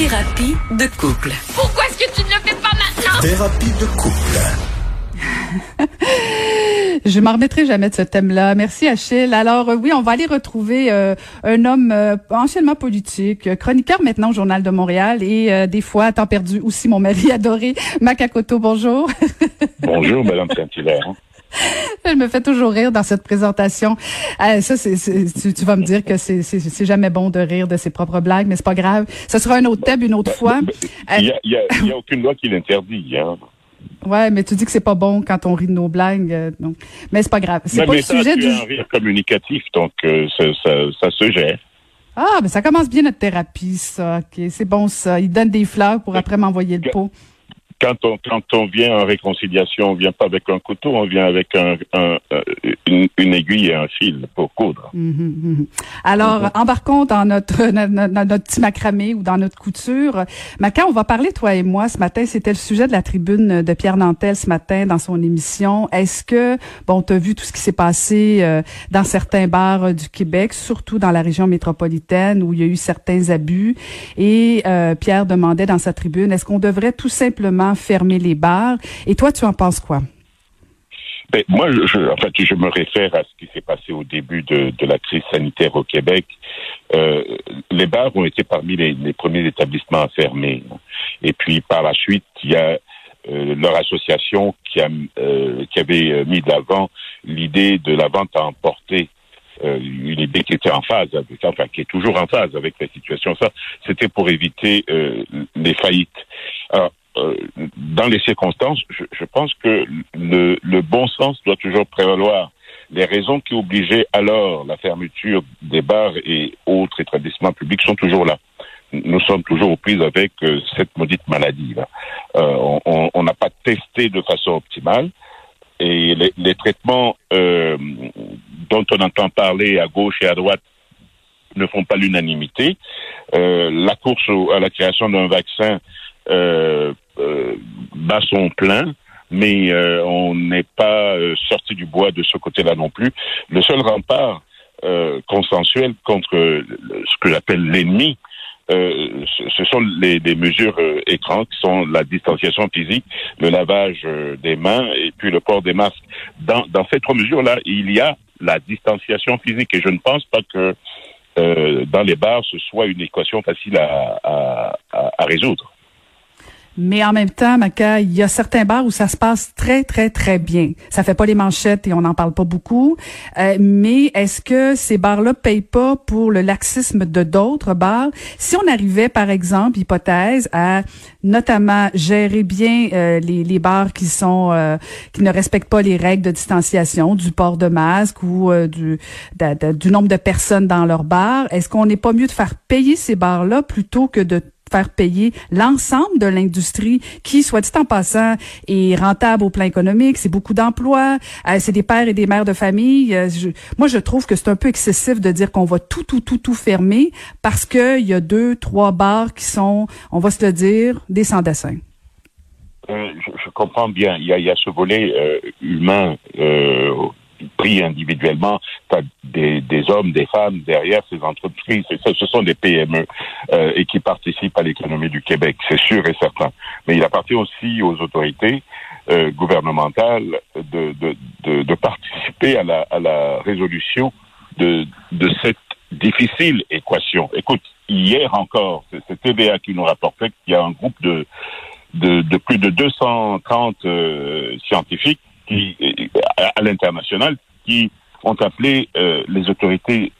Thérapie de couple. Pourquoi est-ce que tu ne le fais pas maintenant? Thérapie de couple. Je m'en remettrai jamais de ce thème-là. Merci Achille. Alors euh, oui, on va aller retrouver euh, un homme euh, anciennement politique, chroniqueur maintenant au Journal de Montréal et euh, des fois, à temps perdu aussi mon mari adoré, Macacoto. Bonjour. Bonjour, Madame Saint-Hilaire. Elle me fait toujours rire dans cette présentation. Euh, ça, c'est, tu, tu vas me dire que c'est, jamais bon de rire de ses propres blagues, mais c'est pas grave. Ce sera un autre thème une autre fois. Il n'y a, il y a- y a aucune loi qui l'interdit. Hein. Ouais, mais tu dis que c'est pas bon quand on rit de nos blagues, euh, donc. Mais c'est pas grave. C'est Mais, pas mais le ça, sujet tu du. un rire communicatif, donc euh, ça, ça, ça se gère. Ah, ben ça commence bien notre thérapie, ça. Ok, c'est bon ça. Il donne des fleurs pour après m'envoyer le pot. Quand on, quand on vient en réconciliation, on vient pas avec un couteau, on vient avec un, un- une, une aiguille et un fil pour coudre. Mhm, mhm. Alors, embarquons dans notre, petit macramé ou dans notre couture. Macan, on va parler, toi et moi, ce matin. C'était le sujet de la tribune de Pierre Nantel ce matin dans son émission. Est-ce que, bon, tu as vu tout ce qui s'est passé euh, dans certains bars euh, du Québec, surtout dans la région métropolitaine où il y a eu certains abus? Et euh, Pierre demandait dans sa tribune, est-ce qu'on devrait tout simplement fermer les bars? Et toi, tu en penses quoi? Ben, moi, je, en fait, je me réfère à ce qui s'est passé au début de, la crise sanitaire au Québec. Euh, les bars ont été parmi les, premiers établissements à fermer. Et puis, par la suite, il y a euh, leur association qui, a, euh, qui avait mis de l'avant l'idée de la vente à emporter. Une idée qui était en phase, avec, enfin qui est toujours en phase avec la situation. Ça, c'était pour éviter les faillites. Alors, euh, dans les circonstances, je, pense que le, bon sens doit toujours prévaloir. Les raisons qui obligeaient alors la fermeture des bars et autres établissements publics sont toujours là. Nous sommes toujours aux prises avec euh, cette maudite maladie. Là. Euh, on- n'a pas testé de façon optimale et les, traitements dont on entend parler à gauche et à droite ne font pas l'unanimité. La course à la création d'un vaccin bat son mais euh, on n'est pas euh, sorti du bois de ce côté-là non plus. Le seul rempart euh, consensuel contre ce que j'appelle l'ennemi, euh, ce, sont les, mesures euh, écrans qui sont la distanciation physique, le lavage des mains et puis le port des masques. Dans, dans ces trois mesures-là, il y a la distanciation physique et je ne pense pas que dans les bars ce soit une équation facile à, à, à résoudre. Mais en même temps, Maca, il y a certains bars où ça se passe très, très, très bien. Ça fait pas les manchettes et on n'en parle pas beaucoup. Euh, mais est-ce que ces bars-là payent pas pour le laxisme de d'autres bars? Si on arrivait, par exemple, hypothèse, à notamment gérer bien euh, les, les bars qui sont euh, qui ne respectent pas les règles de distanciation, du port de masque ou euh, du, de- du nombre de personnes dans leur bar, est-ce qu'on n'est pas mieux de faire payer ces bars-là plutôt que de faire payer l'ensemble de l'industrie qui, soit dit en passant, est rentable au plan économique, c'est beaucoup d'emplois, euh, c'est des pères et des mères de famille. Euh, moi, je trouve que c'est un peu excessif de dire qu'on va tout, tout, tout, tout fermer parce qu'il y a deux, trois bars qui sont, on va se le dire, des sans-dessin. Euh, je, comprends bien. Il y a, ce volet humain pris individuellement. Des, des hommes, des femmes derrière ces entreprises. Et ça, ce sont des PME euh, et qui participent à l'économie du Québec, c'est sûr et certain. Mais il appartient aussi aux autorités euh, gouvernementales de, de, de, de participer à la, à la résolution de, de cette difficile équation. Écoute, hier encore, c'est c'est TVA qui nous rapportait qu'il y a un groupe de de, de plus de 230 euh, scientifiques qui, à, à l'international qui ont appelé euh, les autorités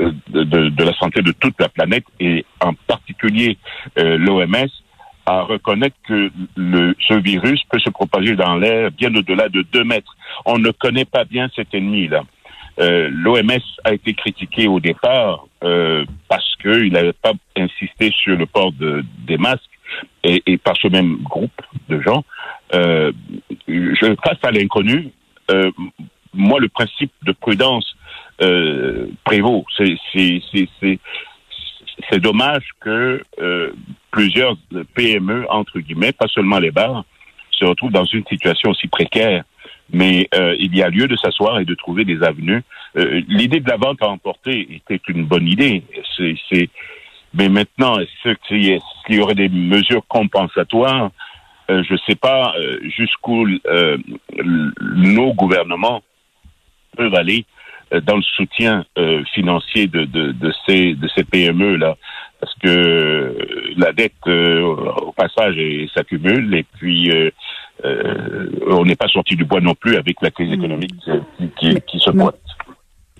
euh, de, de, de la santé de toute la planète et en particulier euh, l'OMS à reconnaître que le, ce virus peut se propager dans l'air bien au-delà de 2 mètres. On ne connaît pas bien cet ennemi-là. Euh, L'OMS a été critiqué au départ euh, parce qu'il n'avait pas insisté sur le port de, des masques et, par ce même groupe de gens. Euh, je face à l'inconnu. Euh, moi, le principe de prudence euh, prévaut. C'est dommage que euh, plusieurs PME, entre guillemets, pas seulement les bars, se retrouvent dans une situation aussi précaire. Mais il y a lieu de s'asseoir et de trouver des avenues. L'idée de la vente à emporter était une bonne idée. Mais maintenant, est-ce qu'il y, aurait des mesures compensatoires euh, Je ne sais pas euh, jusqu'où euh, nos gouvernements peuvent aller dans le soutien financier de, de, de, ces, de ces PME là, parce que la dette au passage s'accumule et puis on n'est pas sorti du bois non plus avec la crise hmm. économique qui, qui, se pointe.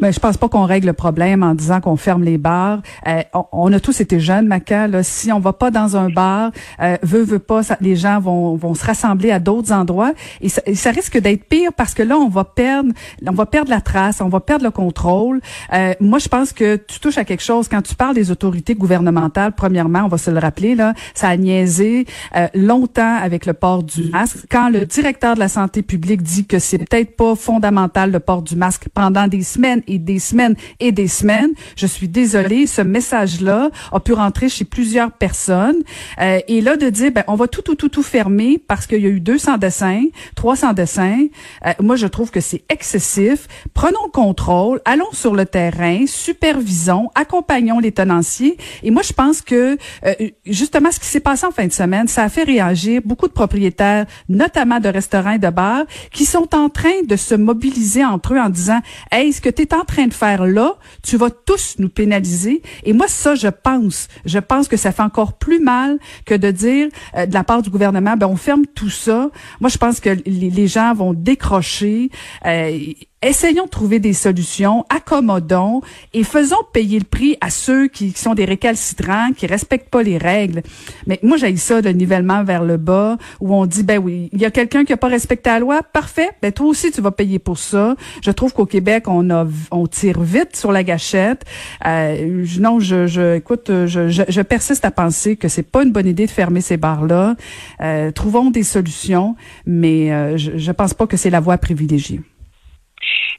Mais je pense pas qu'on règle le problème en disant qu'on ferme les bars. Euh, on, a tous été jeunes, Maca. Là, si on va pas dans un bar, euh, veut veut pas, les gens vont, vont se rassembler à d'autres endroits et ça, ça risque d'être pire parce que là on va perdre, on va perdre la trace, on va perdre le contrôle. Euh, moi, je pense que tu touches à quelque chose quand tu parles des autorités gouvernementales. Premièrement, on va se le rappeler là, ça a niaisé euh, longtemps avec le port du masque. Quand le directeur de la santé publique dit que c'est peut-être pas fondamental le port du masque pendant des semaines et des semaines et des semaines. Je suis désolée, ce message-là a pu rentrer chez plusieurs personnes. Euh, et là, de dire, ben, on va tout, tout, tout, tout fermer parce qu'il y a eu 200 dessins, 300 dessins, euh, moi, je trouve que c'est excessif. Prenons le contrôle, allons sur le terrain, supervisons, accompagnons les tenanciers. Et moi, je pense que, euh, justement, ce qui s'est passé en fin de semaine, ça a fait réagir beaucoup de propriétaires, notamment de restaurants et de bars, qui sont en train de se mobiliser entre eux en disant, hey, ce que tu es en train de faire là, tu vas tous nous pénaliser. Et moi, ça, je pense, je pense que ça fait encore plus mal que de dire euh, de la part du gouvernement, ben on ferme tout ça. Moi, je pense que les, gens vont décrocher. Euh, essayons de trouver des solutions, accommodons et faisons payer le prix à ceux qui, sont des récalcitrants, qui respectent pas les règles. Mais moi, j'ai ça, le nivellement vers le bas, où on dit, ben oui, il y a quelqu'un qui a pas respecté la loi, parfait, ben toi aussi, tu vas payer pour ça. Je trouve qu'au Québec, on a, on tire vite sur la gâchette. Euh, non, je, je, écoute, je, je, persiste à penser que c'est pas une bonne idée de fermer ces bars-là. Euh, trouvons des solutions, mais euh, je, je pense pas que c'est la voie privilégiée.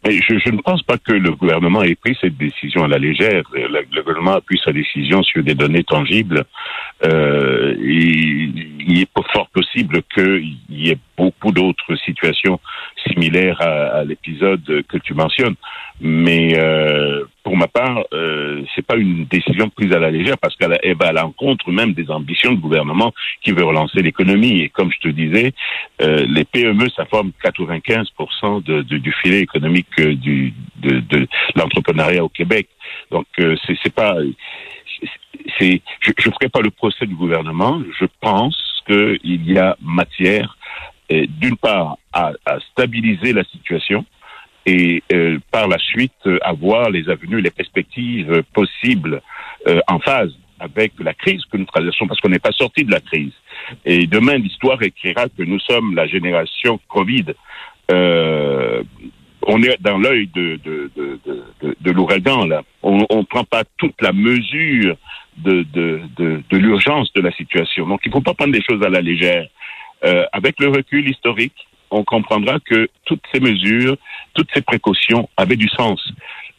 Mais je, ne pense pas que le gouvernement ait pris cette décision à la légère. Le, gouvernement a pris sa décision sur des données tangibles. Euh, il est fort possible qu'il y ait beaucoup d'autres situations similaires à, à l'épisode que tu mentionnes. Mais euh, pour ma part, euh, c'est pas une décision prise à la légère parce qu'elle va à l'encontre même des ambitions du gouvernement qui veut relancer l'économie. Et comme je te disais, euh, les PME, ça forme 95% de, de, du filet économique euh, du, de, de l'entrepreneuriat au Québec. Donc euh, c'est pas, c'est, je ne ferai pas le procès du gouvernement. Je pense qu'il y a matière, d'une part, à, à stabiliser la situation et euh, par la suite euh, avoir les avenues, les perspectives possibles euh, en phase avec la crise que nous traversons parce qu'on n'est pas sorti de la crise. Et demain, l'histoire écrira que nous sommes la génération Covid. on est dans l'œil de, de, de, de, de l'ouragan, là. On ne prend pas toute la mesure de, de, de, de l'urgence de la situation. Donc, il ne faut pas prendre des choses à la légère. Avec le recul historique, on comprendra que toutes ces mesures, toutes ces précautions avaient du sens.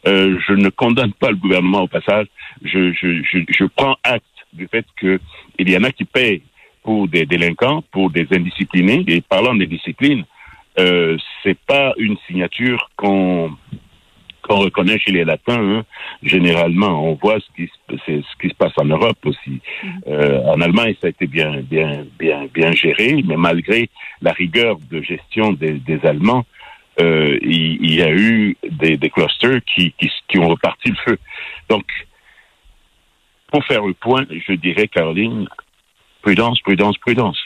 Euh, je ne condamne pas le gouvernement au passage. Je, je, je, je prends acte du fait qu'il y en a qui paient pour des délinquants, pour des indisciplinés. Et parlant des disciplines, euh, c'est pas une signature qu'on qu'on reconnaît chez les Latins, hein, généralement, on voit ce qui, ce qui se passe en Europe aussi. Mhm. Euh, en Allemagne, ça a été bien, bien, bien, bien géré, mais malgré la rigueur de gestion des, des Allemands, euh, il, il, y a eu des, des clusters qui, qui, qui ont reparti le feu. Donc, pour faire le point, je dirais, Caroline, prudence, prudence, prudence.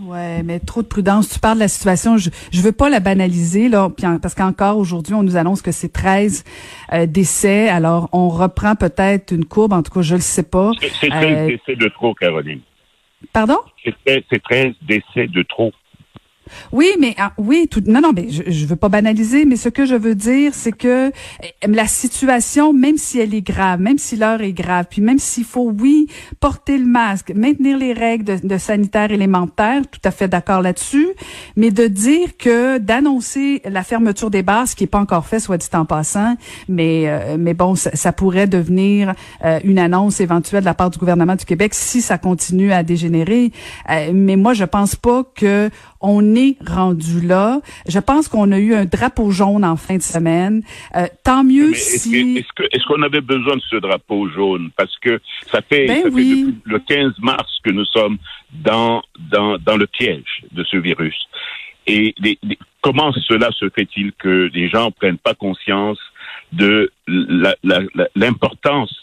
Ouais, mais trop de prudence. Tu parles de la situation. Je je veux pas la banaliser là, parce qu'encore aujourd'hui, on nous annonce que c'est 13 euh, décès. Alors, on reprend peut-être une courbe. En tout cas, je le sais pas. C'est 13 euh, décès de trop, Caroline. Pardon? C'est 13 décès de trop. Oui, mais ah, oui, tout, non, non, mais je, je veux pas banaliser, mais ce que je veux dire, c'est que eh, la situation, même si elle est grave, même si l'heure est grave, puis même s'il faut, oui, porter le masque, maintenir les règles de, de sanitaire élémentaire, tout à fait d'accord là-dessus, mais de dire que d'annoncer la fermeture des bars, ce qui est pas encore fait, soit dit en passant, mais euh, mais bon, ça, pourrait devenir euh, une annonce éventuelle de la part du gouvernement du Québec si ça continue à dégénérer. Euh, mais moi, je pense pas que on est rendu là. Je pense qu'on a eu un drapeau jaune en fin de semaine. Euh, tant mieux si... Est-ce, que, est-ce qu'on avait besoin de ce drapeau jaune? Parce que ça fait, ben ça fait depuis le 15 mars que nous sommes dans, dans, dans le piège de ce virus. Et comment cela se fait-il que les gens prennent pas conscience de l'importance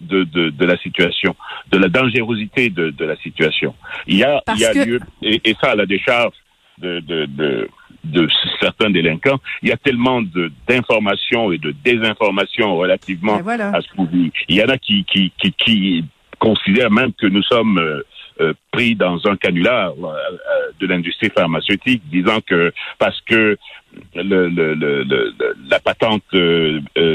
de, de, de, la situation, de la dangerosité de, de la situation? Il y a, il y a lieu, et, et, ça la décharge de, de, de, de certains délinquants, il y a tellement d'informations et de désinformations relativement à ce qu'on vit. Il y en a qui, qui, qui, qui considèrent même que nous sommes euh, euh, pris dans un canular euh, euh, de l'industrie pharmaceutique, disant que parce que le, le, le, patente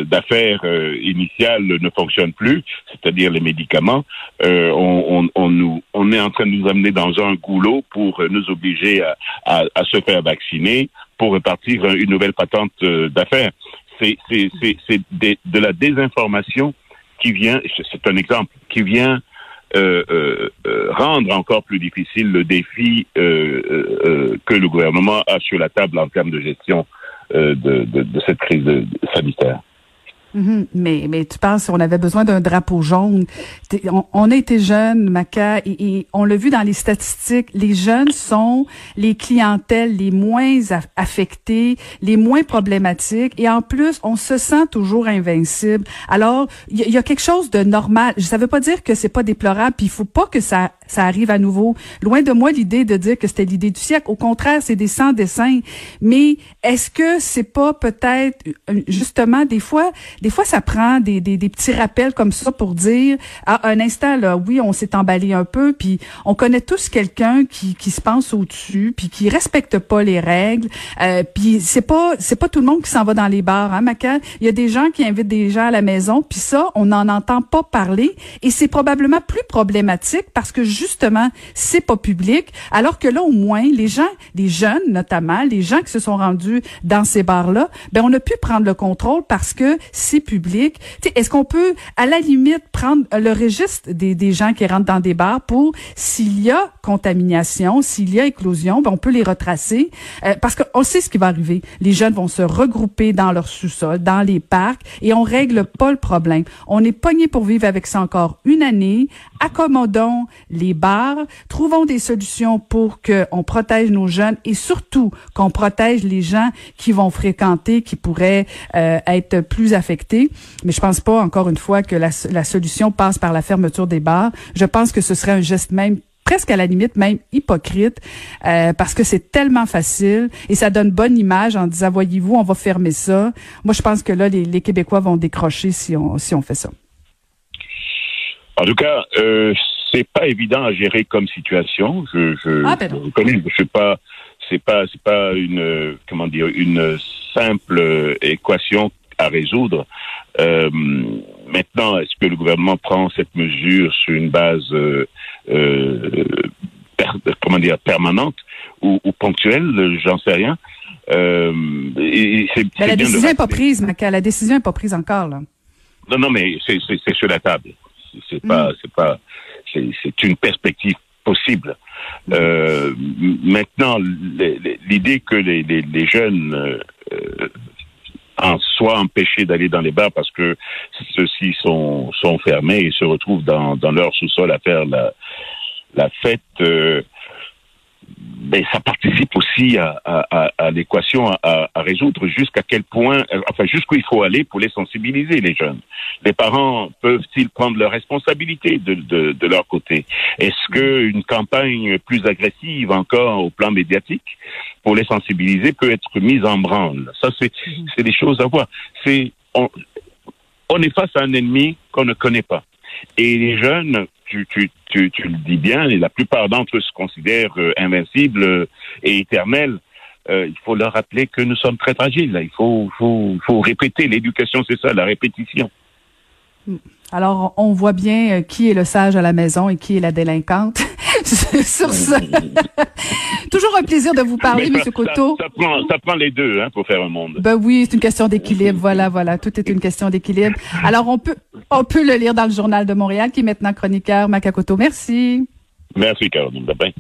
d'affaires initiale ne fonctionne plus, c'est-à-dire les médicaments, on, on, est en train de nous amener dans un goulot pour nous obliger à, se faire vacciner pour repartir une nouvelle patente d'affaires. C'est de la désinformation qui vient, c'est un exemple, qui vient euh, euh, euh, rendre encore plus difficile le défi euh, que le gouvernement a sur la table en termes de gestion de, de, de, cette crise sanitaire. Mhm. mais, mais tu penses, on avait besoin d'un drapeau jaune. On, on, a été jeunes, Maca, et, on l'a vu dans les statistiques, les jeunes sont les clientèles les moins affectées, les moins problématiques, et en plus, on se sent toujours invincible. Alors, il y, a quelque chose de normal. Ça veut pas dire que c'est pas déplorable, puis il faut pas que ça, ça arrive à nouveau. Loin de moi l'idée de dire que c'était l'idée du siècle. Au contraire, c'est des sans dessins. Mais est-ce que c'est pas peut-être justement des fois fois, ça prend des, des, des, petits rappels comme ça pour dire, à un instant, là, oui, on s'est emballé un peu, puis on connaît tous quelqu'un qui, qui se pense au-dessus, puis qui respecte pas les règles. Euh, puis c'est pas c'est pas tout le monde qui s'en va dans les bars, hein, Maca? Il y a des gens qui invitent des gens à la maison, puis ça, on n'en entend pas parler, et c'est probablement plus problématique parce que justement, c'est pas public, alors que là, au moins, les gens, les jeunes notamment, les gens qui se sont rendus dans ces bars-là, ben on a pu prendre le contrôle parce que c'est public. Est-ce qu'on peut, à la limite, prendre le registre des, des gens qui rentrent dans des bars pour, s'il y a contamination, s'il y a éclosion, ben on peut les retracer euh, parce qu'on sait ce qui va arriver. Les jeunes vont se regrouper dans leur sous-sol, dans les parcs, et on règle pas le problème. On est pogné pour vivre avec ça encore une année. Accommodons les bars, trouvons des solutions pour qu'on protège nos jeunes et surtout qu'on protège les gens qui vont fréquenter, qui pourraient euh, être plus affectés mais je pense pas, encore une fois, que la, solution passe par la fermeture des bars. Je pense que ce serait un geste même presque à la limite même hypocrite euh, parce que c'est tellement facile et ça donne bonne image en disant voyez-vous on va fermer ça. Moi je pense que là les, Québécois vont décrocher si on si on fait ça. En tout cas, euh, c'est pas évident à gérer comme situation. Je je, ah, ben connais, je sais pas c'est pas c'est pas une comment dire une simple équation à résoudre. Euh, maintenant, est-ce que le gouvernement prend cette mesure sur une base euh, euh comment dire permanente ou, ou ponctuelle? J'en sais rien. Et, la décision n'est pas prise, Maca. La décision n'est pas prise encore là. Non, non, mais c'est, sur la table. C'est pas, mm. c'est pas, c'est, une perspective possible. Euh, maintenant, l'idée que les, les, les jeunes euh, en soit empêchés d'aller dans les bars parce que ceux-ci sont, sont fermés et se retrouvent dans, dans leur sous-sol à faire la, la fête. Euh, ben, ça participe aussi à, à, à l'équation à, à, résoudre jusqu'à quel point, euh, enfin jusqu'où il faut aller pour les sensibiliser les jeunes. Les parents peuvent-ils prendre leurs responsabilités de, de, de leur côté? Est-ce que une campagne plus agressive encore au plan médiatique pour les sensibiliser peut être mise en branle? Ça c'est c'est des choses à voir. C'est on, on est face à un ennemi qu'on ne connaît pas. Et les jeunes tu, tu, tu, tu, le dis bien, et la plupart d'entre eux se considèrent euh, invincibles euh, et éternels. Euh, il faut leur rappeler que nous sommes très fragiles. Il faut, faut, faut répéter. L'éducation, c'est ça, la répétition. Alors, on voit bien qui est le sage à la maison et qui est la délinquante. Sur ça. Toujours un plaisir de vous parler, M. Coteau. Ça, prend, ça prend les deux hein, pour faire un monde. Ben oui, c'est une question d'équilibre. Voilà, voilà. Tout est une question d'équilibre. Alors, on peut, on peut le lire dans le Journal de Montréal, qui est maintenant chroniqueur Macacoto. Merci. Merci, Caroline. Bye